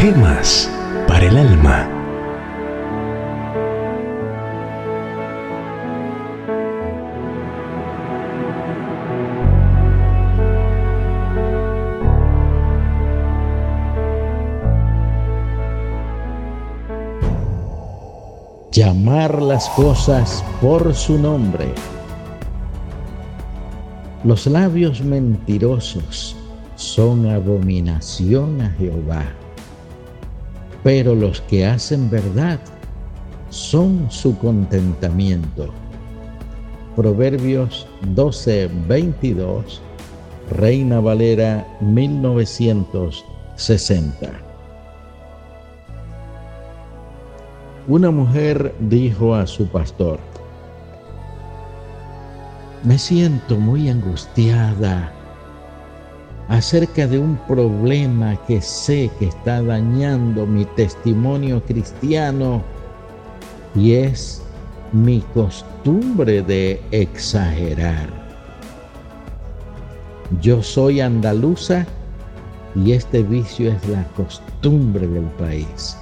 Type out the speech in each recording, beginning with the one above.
Gemas para el alma. Llamar las cosas por su nombre. Los labios mentirosos son abominación a Jehová, pero los que hacen verdad son su contentamiento. Proverbios 12, 22, Reina Valera 1960. Una mujer dijo a su pastor, me siento muy angustiada acerca de un problema que sé que está dañando mi testimonio cristiano y es mi costumbre de exagerar. Yo soy andaluza y este vicio es la costumbre del país.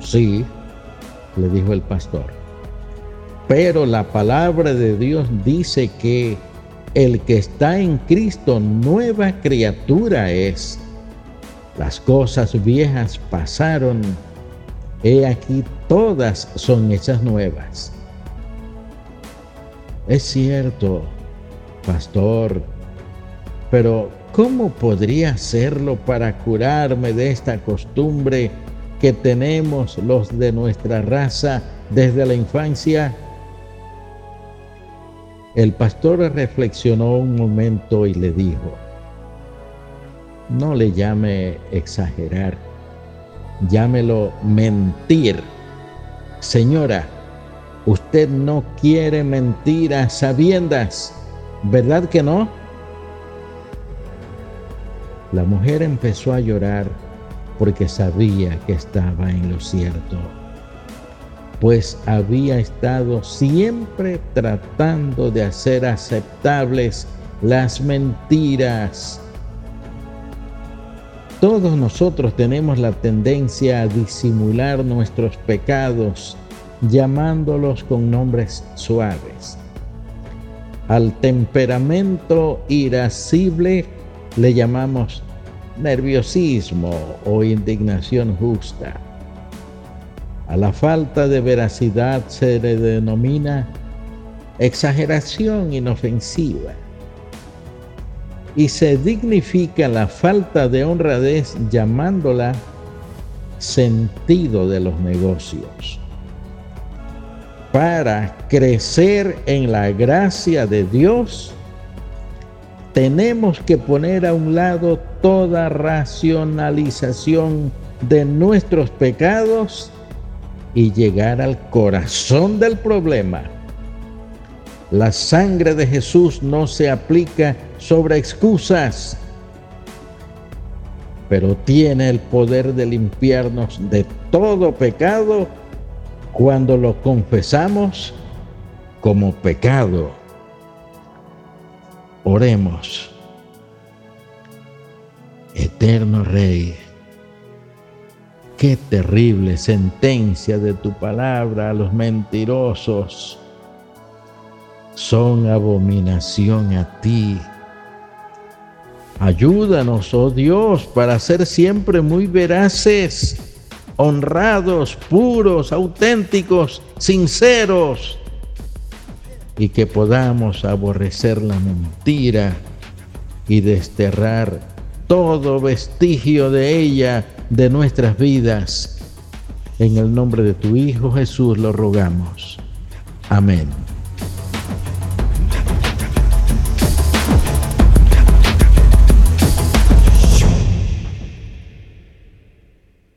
Sí, le dijo el pastor, pero la palabra de Dios dice que el que está en Cristo, nueva criatura es. Las cosas viejas pasaron, he aquí todas son hechas nuevas. Es cierto, pastor, pero ¿cómo podría hacerlo para curarme de esta costumbre que tenemos los de nuestra raza desde la infancia? El pastor reflexionó un momento y le dijo, no le llame exagerar, llámelo mentir. Señora, usted no quiere mentir a sabiendas, ¿verdad que no? La mujer empezó a llorar porque sabía que estaba en lo cierto pues había estado siempre tratando de hacer aceptables las mentiras. Todos nosotros tenemos la tendencia a disimular nuestros pecados llamándolos con nombres suaves. Al temperamento irascible le llamamos nerviosismo o indignación justa. A la falta de veracidad se le denomina exageración inofensiva y se dignifica la falta de honradez llamándola sentido de los negocios. Para crecer en la gracia de Dios, tenemos que poner a un lado toda racionalización de nuestros pecados y llegar al corazón del problema. La sangre de Jesús no se aplica sobre excusas, pero tiene el poder de limpiarnos de todo pecado cuando lo confesamos como pecado. Oremos. Eterno Rey Qué terrible sentencia de tu palabra a los mentirosos. Son abominación a ti. Ayúdanos, oh Dios, para ser siempre muy veraces, honrados, puros, auténticos, sinceros, y que podamos aborrecer la mentira y desterrar todo vestigio de ella de nuestras vidas. En el nombre de tu Hijo Jesús lo rogamos. Amén.